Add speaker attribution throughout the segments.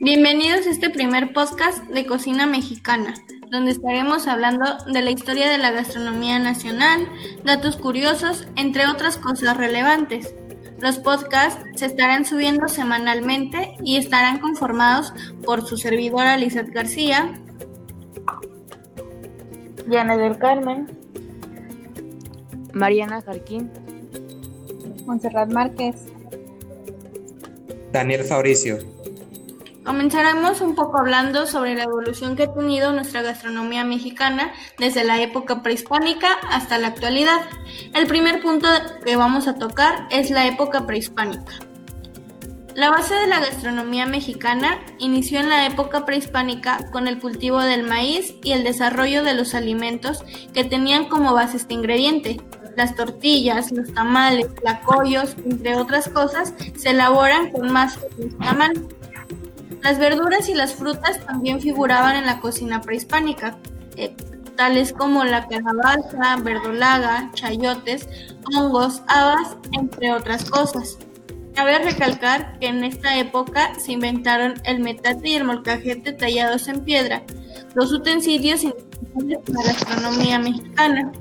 Speaker 1: Bienvenidos a este primer podcast de cocina mexicana, donde estaremos hablando de la historia de la gastronomía nacional, datos curiosos, entre otras cosas relevantes. Los podcasts se estarán subiendo semanalmente y estarán conformados por su servidora Lizeth García,
Speaker 2: Diana del Carmen,
Speaker 3: Mariana Jarquín,
Speaker 4: Montserrat Márquez,
Speaker 5: Daniel Fabricio.
Speaker 1: Comenzaremos un poco hablando sobre la evolución que ha tenido nuestra gastronomía mexicana desde la época prehispánica hasta la actualidad. El primer punto que vamos a tocar es la época prehispánica. La base de la gastronomía mexicana inició en la época prehispánica con el cultivo del maíz y el desarrollo de los alimentos que tenían como base este ingrediente. Las tortillas, los tamales, lacoyos, entre otras cosas, se elaboran con masa de tamal. Las verduras y las frutas también figuraban en la cocina prehispánica, eh, tales como la calabaza, verdolaga, chayotes, hongos, habas, entre otras cosas. Cabe recalcar que en esta época se inventaron el metate y el molcajete tallados en piedra, dos utensilios indispensables para la gastronomía mexicana.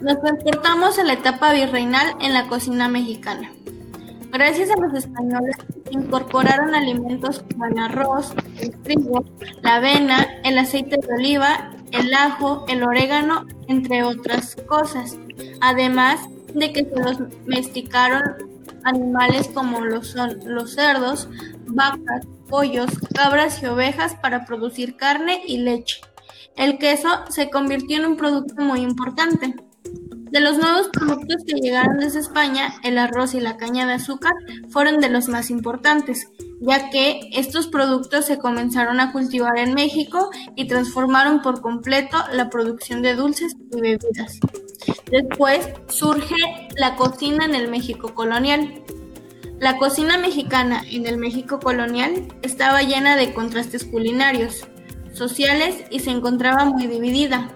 Speaker 1: Nos transportamos a la etapa virreinal en la cocina mexicana. Gracias a los españoles incorporaron alimentos como el arroz, el trigo, la avena, el aceite de oliva, el ajo, el orégano, entre otras cosas. Además de que se domesticaron animales como los cerdos, vacas, pollos, cabras y ovejas para producir carne y leche. El queso se convirtió en un producto muy importante. De los nuevos productos que llegaron desde España, el arroz y la caña de azúcar fueron de los más importantes, ya que estos productos se comenzaron a cultivar en México y transformaron por completo la producción de dulces y bebidas. Después surge la cocina en el México colonial. La cocina mexicana en el México colonial estaba llena de contrastes culinarios, sociales y se encontraba muy dividida,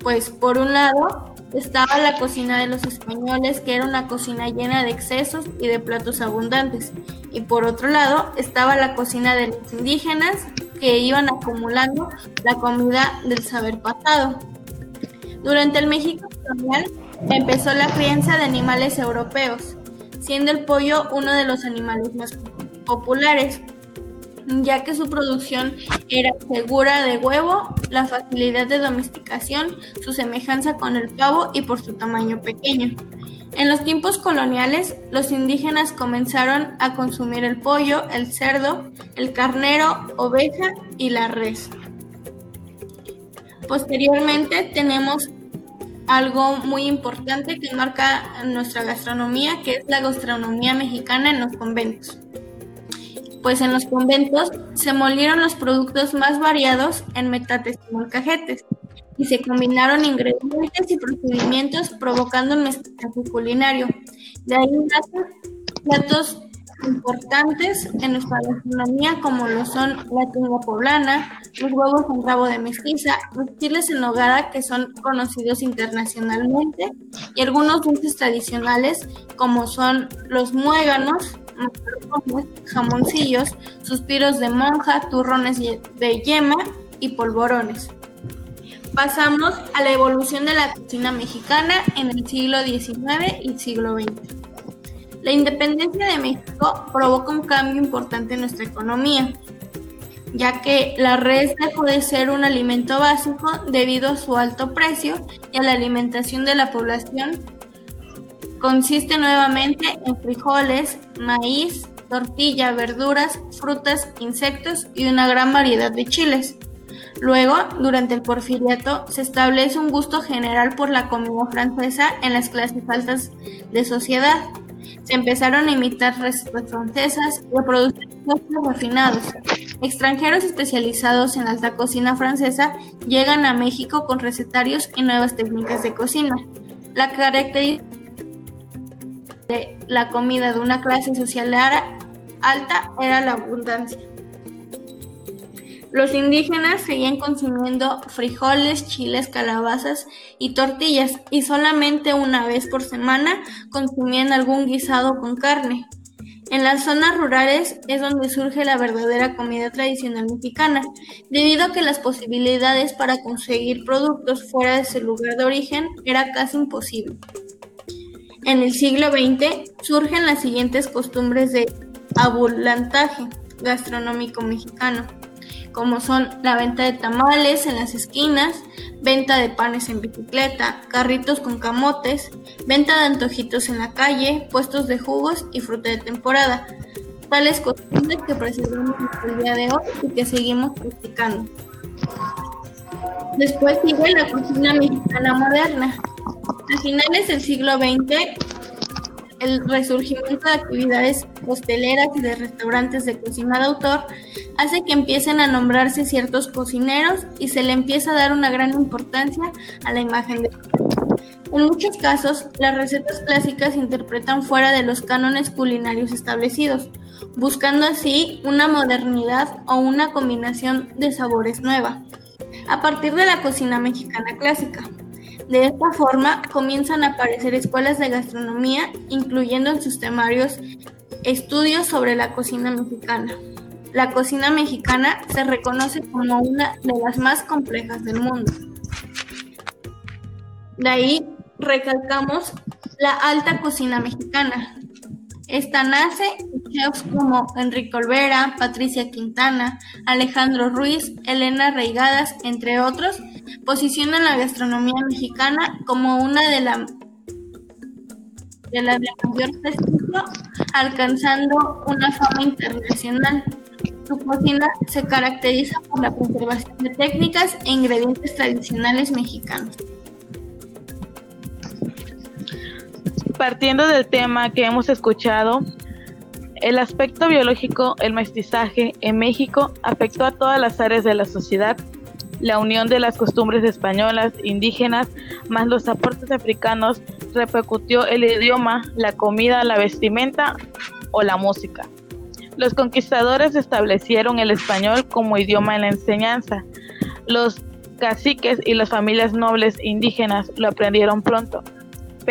Speaker 1: pues por un lado estaba la cocina de los españoles, que era una cocina llena de excesos y de platos abundantes. Y por otro lado estaba la cocina de los indígenas, que iban acumulando la comida del saber pasado. Durante el México colonial empezó la crianza de animales europeos, siendo el pollo uno de los animales más populares ya que su producción era segura de huevo, la facilidad de domesticación, su semejanza con el pavo y por su tamaño pequeño. En los tiempos coloniales, los indígenas comenzaron a consumir el pollo, el cerdo, el carnero, oveja y la res. Posteriormente tenemos algo muy importante que marca nuestra gastronomía, que es la gastronomía mexicana en los conventos pues en los conventos se molieron los productos más variados en metates y molcajetes, y se combinaron ingredientes y procedimientos provocando un mestizaje culinario. De ahí nacen platos importantes en nuestra gastronomía como lo son la tinga poblana, los huevos con rabo de mestiza, los chiles en nogada que son conocidos internacionalmente y algunos dulces tradicionales como son los muéganos, jamoncillos, suspiros de monja, turrones de yema y polvorones. Pasamos a la evolución de la cocina mexicana en el siglo XIX y siglo XX. La independencia de México provoca un cambio importante en nuestra economía, ya que la res dejó de ser un alimento básico debido a su alto precio y a la alimentación de la población Consiste nuevamente en frijoles, maíz, tortilla, verduras, frutas, insectos y una gran variedad de chiles. Luego, durante el porfiriato, se establece un gusto general por la comida francesa en las clases altas de sociedad. Se empezaron a imitar recetas francesas y a producir postres refinados. Extranjeros especializados en alta cocina francesa llegan a México con recetarios y nuevas técnicas de cocina. La característica la comida de una clase social alta era la abundancia. Los indígenas seguían consumiendo frijoles, chiles, calabazas y tortillas y solamente una vez por semana consumían algún guisado con carne. En las zonas rurales es donde surge la verdadera comida tradicional mexicana, debido a que las posibilidades para conseguir productos fuera de su lugar de origen era casi imposible. En el siglo XX surgen las siguientes costumbres de abulantaje gastronómico mexicano, como son la venta de tamales en las esquinas, venta de panes en bicicleta, carritos con camotes, venta de antojitos en la calle, puestos de jugos y fruta de temporada, tales costumbres que preservamos hasta el día de hoy y que seguimos practicando. Después sigue la cocina mexicana moderna. A finales del siglo XX, el resurgimiento de actividades hosteleras y de restaurantes de cocina de autor hace que empiecen a nombrarse ciertos cocineros y se le empieza a dar una gran importancia a la imagen de en muchos casos, las recetas clásicas se interpretan fuera de los cánones culinarios establecidos, buscando así una modernidad o una combinación de sabores nueva, a partir de la cocina mexicana clásica. De esta forma comienzan a aparecer escuelas de gastronomía, incluyendo en sus temarios estudios sobre la cocina mexicana. La cocina mexicana se reconoce como una de las más complejas del mundo. De ahí recalcamos la alta cocina mexicana. Esta nace chefs como Enrique Olvera, Patricia Quintana, Alejandro Ruiz, Elena Reigadas, entre otros, posicionan la gastronomía mexicana como una de, la, de las de mayor prestigio, alcanzando una fama internacional. Su cocina se caracteriza por la conservación de técnicas e ingredientes tradicionales mexicanos.
Speaker 2: Partiendo del tema que hemos escuchado, el aspecto biológico, el mestizaje en México afectó a todas las áreas de la sociedad la unión de las costumbres españolas, indígenas, más los aportes africanos, repercutió el idioma, la comida, la vestimenta o la música. Los conquistadores establecieron el español como idioma en la enseñanza. Los caciques y las familias nobles indígenas lo aprendieron pronto,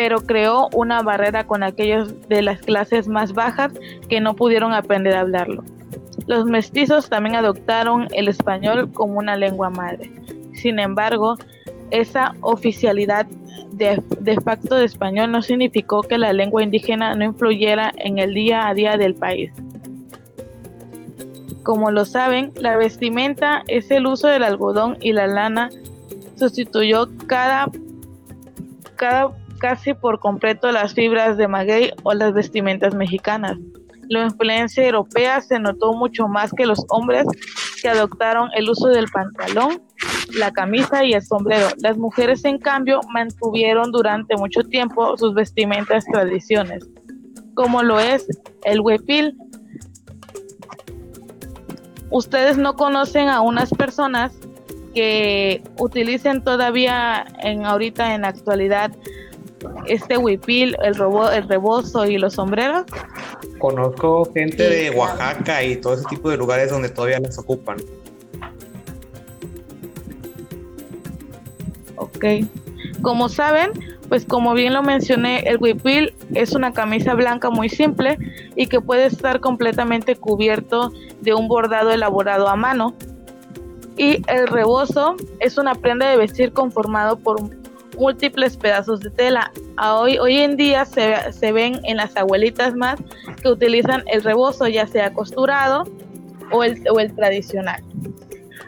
Speaker 2: pero creó una barrera con aquellos de las clases más bajas que no pudieron aprender a hablarlo. Los mestizos también adoptaron el español como una lengua madre. Sin embargo, esa oficialidad de, facto de español no significó que la lengua indígena no influyera en el día a día del país. Como lo saben, la vestimenta es el uso del algodón y la lana sustituyó cada, cada casi por completo las fibras de maguey o las vestimentas mexicanas la influencia europea se notó mucho más que los hombres que adoptaron el uso del pantalón, la camisa y el sombrero. Las mujeres, en cambio, mantuvieron durante mucho tiempo sus vestimentas tradiciones, como lo es el huepil. Ustedes no conocen a unas personas que utilicen todavía en ahorita en la actualidad este huipil, el, robo, el rebozo y los sombreros?
Speaker 3: Conozco gente de Oaxaca y todo ese tipo de lugares donde todavía las ocupan.
Speaker 2: Ok. Como saben, pues como bien lo mencioné, el huipil es una camisa blanca muy simple y que puede estar completamente cubierto de un bordado elaborado a mano. Y el rebozo es una prenda de vestir conformado por múltiples pedazos de tela. hoy, en día se, se, ven en las abuelitas más que utilizan el rebozo, ya sea costurado o el, o el tradicional.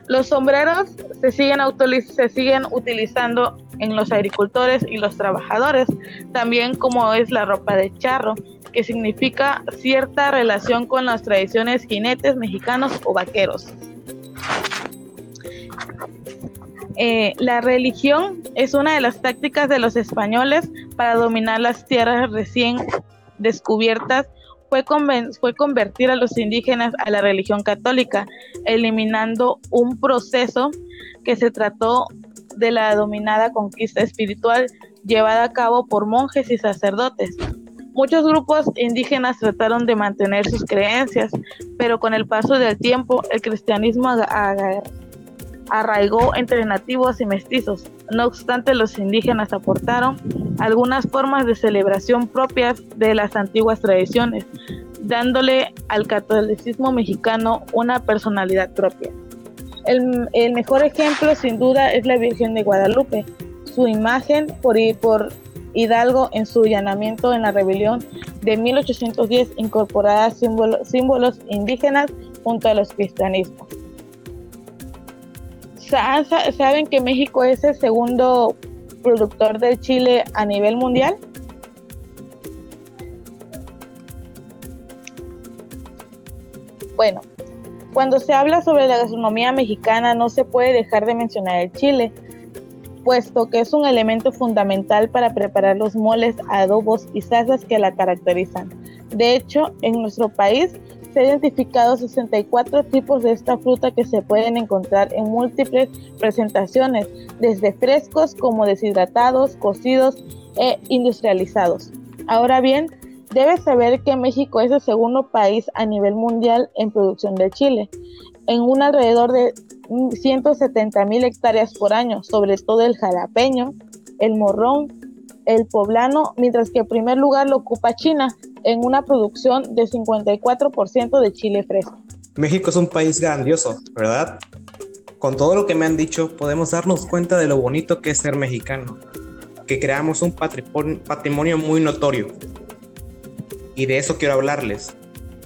Speaker 2: Los sombreros se siguen, se siguen utilizando en los agricultores y los trabajadores, también como es la ropa de charro, que significa cierta relación con las tradiciones jinetes mexicanos o vaqueros. Eh, la religión es una de las tácticas de los españoles para dominar las tierras recién descubiertas. Fue, convertir a los indígenas a la religión católica, eliminando un proceso que se trató de la dominada conquista espiritual llevada a cabo por monjes y sacerdotes. Muchos grupos indígenas trataron de mantener sus creencias, pero con el paso del tiempo el cristianismo arraigó entre nativos y mestizos. No obstante, los indígenas aportaron algunas formas de celebración propias de las antiguas tradiciones, dándole al catolicismo mexicano una personalidad propia. El, mejor ejemplo, sin duda, es la Virgen de Guadalupe. Su imagen por, Hidalgo en su allanamiento en la rebelión de 1810 incorporada símbolos, símbolos indígenas junto a los cristianismos. ¿Saben que México es el segundo productor de chile a nivel mundial? Bueno, cuando se habla sobre la gastronomía mexicana no se puede dejar de mencionar el chile, puesto que es un elemento fundamental para preparar los moles, adobos y salsas que la caracterizan. De hecho, en nuestro país se han identificado 64 tipos de esta fruta que se pueden encontrar en múltiples presentaciones, desde frescos como deshidratados, cocidos e industrializados. Ahora bien, debes saber que México es el segundo país a nivel mundial en producción de chile, en un alrededor de 170 mil hectáreas por año, sobre todo el jalapeño, el morrón, el poblano, mientras que en primer lugar lo ocupa China, en una producción de 54% de chile fresco.
Speaker 3: México es un país grandioso, ¿verdad? Con todo lo que me han dicho, podemos darnos cuenta de lo bonito que es ser mexicano, que creamos un patrimonio muy notorio. Y de eso quiero hablarles,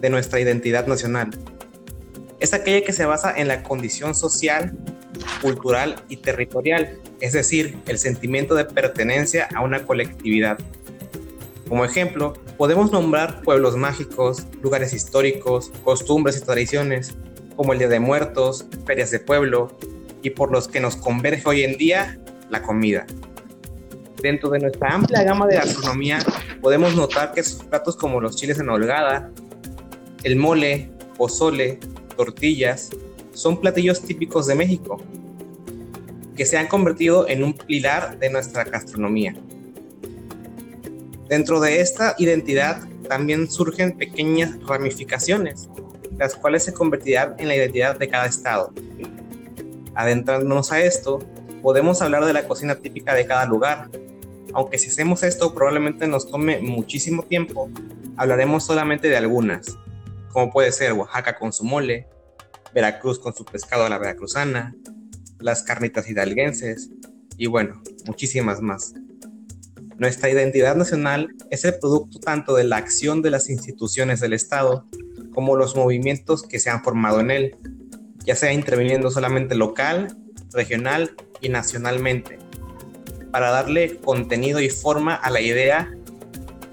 Speaker 3: de nuestra identidad nacional. Es aquella que se basa en la condición social, cultural y territorial, es decir, el sentimiento de pertenencia a una colectividad. Como ejemplo, podemos nombrar pueblos mágicos, lugares históricos, costumbres y tradiciones, como el Día de Muertos, ferias de pueblo, y por los que nos converge hoy en día la comida. Dentro de nuestra amplia gama de gastronomía, podemos notar que sus platos como los chiles en holgada, el mole, pozole, tortillas, son platillos típicos de México, que se han convertido en un pilar de nuestra gastronomía. Dentro de esta identidad también surgen pequeñas ramificaciones, las cuales se convertirán en la identidad de cada estado. Adentrándonos a esto, podemos hablar de la cocina típica de cada lugar. Aunque si hacemos esto probablemente nos tome muchísimo tiempo, hablaremos solamente de algunas, como puede ser Oaxaca con su mole, Veracruz con su pescado a la veracruzana, las carnitas hidalguenses y bueno, muchísimas más. Nuestra identidad nacional es el producto tanto de la acción de las instituciones del Estado como los movimientos que se han formado en él, ya sea interviniendo solamente local, regional y nacionalmente, para darle contenido y forma a la idea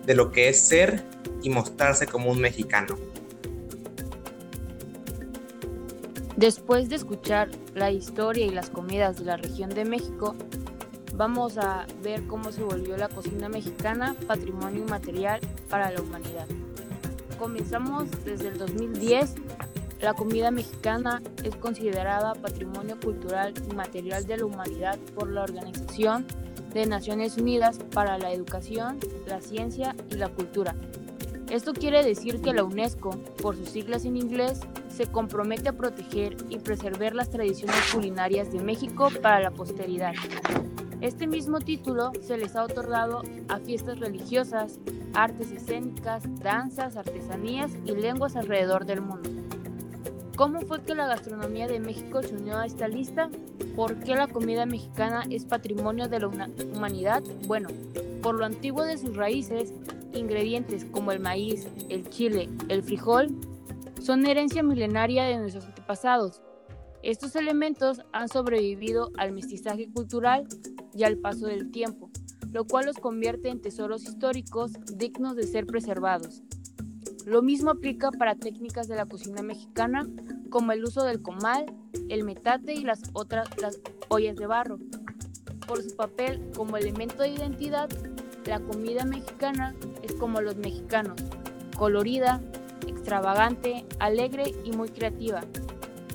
Speaker 3: de lo que es ser y mostrarse como un mexicano.
Speaker 5: Después de escuchar la historia y las comidas de la región de México, vamos a ver cómo se volvió la cocina mexicana patrimonio inmaterial para la humanidad. Comenzamos desde el 2010. La comida mexicana es considerada patrimonio cultural inmaterial de la humanidad por la Organización de Naciones Unidas para la Educación, la Ciencia y la Cultura. Esto quiere decir que la UNESCO, por sus siglas en inglés, se compromete a proteger y preservar las tradiciones culinarias de México para la posteridad. Este mismo título se les ha otorgado a fiestas religiosas, artes escénicas, danzas, artesanías y lenguas alrededor del mundo. ¿Cómo fue que la gastronomía de México se unió a esta lista? ¿Por qué la comida mexicana es patrimonio de la humanidad? Bueno, por lo antiguo de sus raíces, ingredientes como el maíz, el chile, el frijol, son herencia milenaria de nuestros antepasados. Estos elementos han sobrevivido al mestizaje cultural y al paso del tiempo, lo cual los convierte en tesoros históricos dignos de ser preservados. Lo mismo aplica para técnicas de la cocina mexicana como el uso del comal, el metate y las otras las ollas de barro. Por su papel como elemento de identidad, la comida mexicana es como los mexicanos, colorida, extravagante, alegre y muy creativa.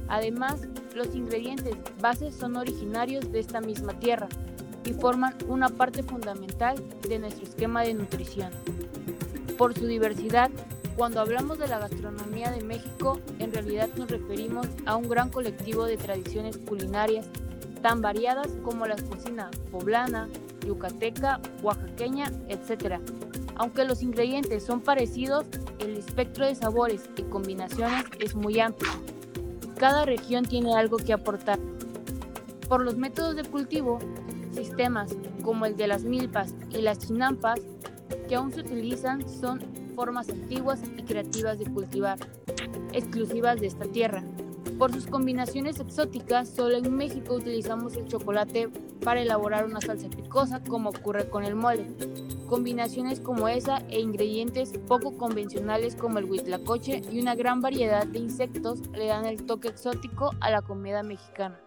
Speaker 5: Además, los ingredientes bases son originarios de esta misma tierra, y forman una parte fundamental de nuestro esquema de nutrición. Por su diversidad, Cuando hablamos de la gastronomía de México, en realidad nos referimos a un gran colectivo de tradiciones culinarias tan variadas como la cocina poblana, yucateca, oaxaqueña, etc. Aunque los ingredientes son parecidos, el espectro de sabores y combinaciones es muy amplio. Cada región tiene algo que aportar. Por los métodos de cultivo, sistemas como el de las milpas y las chinampas que aún se utilizan son formas antiguas y creativas de cultivar, exclusivas de esta tierra. Por sus combinaciones exóticas, solo en México utilizamos el chocolate para elaborar una salsa picosa como ocurre con el mole. Combinaciones como esa e ingredientes poco convencionales como el huitlacoche y una gran variedad de insectos le dan el toque exótico a la comida mexicana.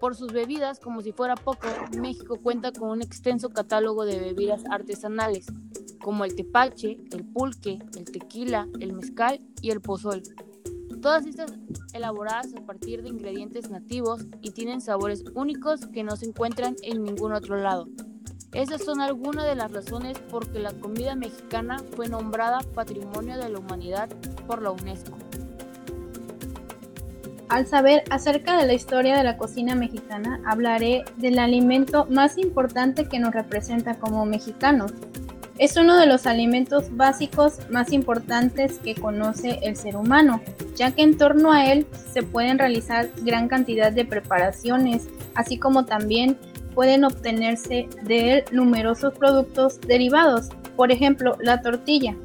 Speaker 5: Por sus bebidas, como si fuera poco, México cuenta con un extenso catálogo de bebidas artesanales, como el tepache, el pulque, el tequila, el mezcal y el pozol. Todas estas elaboradas a partir de ingredientes nativos y tienen sabores únicos que no se encuentran en ningún otro lado. Esas son algunas de las razones por que la comida mexicana fue nombrada Patrimonio de la Humanidad por la UNESCO
Speaker 4: al saber acerca de la historia de la cocina mexicana, hablaré del alimento más importante que nos representa como mexicanos. Es uno de los alimentos básicos más importantes que conoce el ser humano, ya que en torno a él se pueden realizar gran cantidad de preparaciones, así como también pueden obtenerse de él numerosos productos derivados, por ejemplo la tortilla,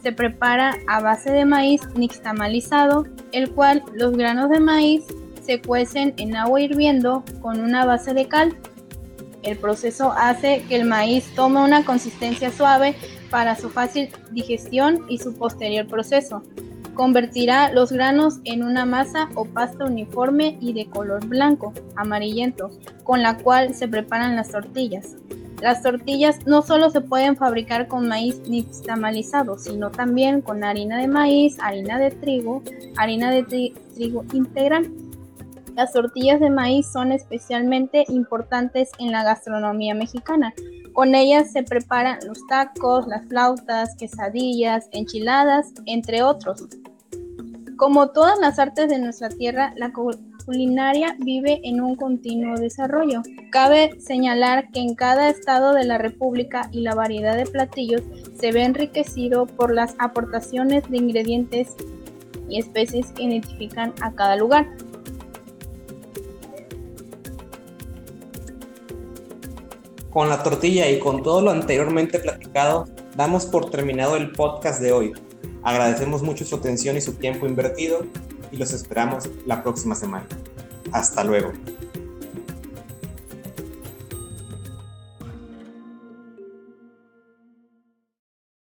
Speaker 4: se prepara a base de maíz nixtamalizado, el cual los granos de maíz se cuecen en agua hirviendo con una base de cal. El proceso hace que el maíz tome una consistencia suave para su fácil digestión y su posterior proceso. Convertirá los granos en una masa o pasta uniforme y de color blanco, amarillento, con la cual se preparan las tortillas. Las tortillas no solo se pueden fabricar con maíz nixtamalizado, sino también con harina de maíz, harina de trigo, harina de trigo integral. Las tortillas de maíz son especialmente importantes en la gastronomía mexicana. Con ellas se preparan los tacos, las flautas, quesadillas, enchiladas, entre otros. Como todas las artes de nuestra tierra, la culinaria vive en un continuo desarrollo. Cabe señalar que en cada estado de la República y la variedad de platillos se ve enriquecido por las aportaciones de ingredientes y especies que identifican a cada lugar.
Speaker 3: Con la tortilla y con todo lo anteriormente platicado, damos por terminado el podcast de hoy. Agradecemos mucho su atención y su tiempo invertido y los esperamos la próxima semana. Hasta luego.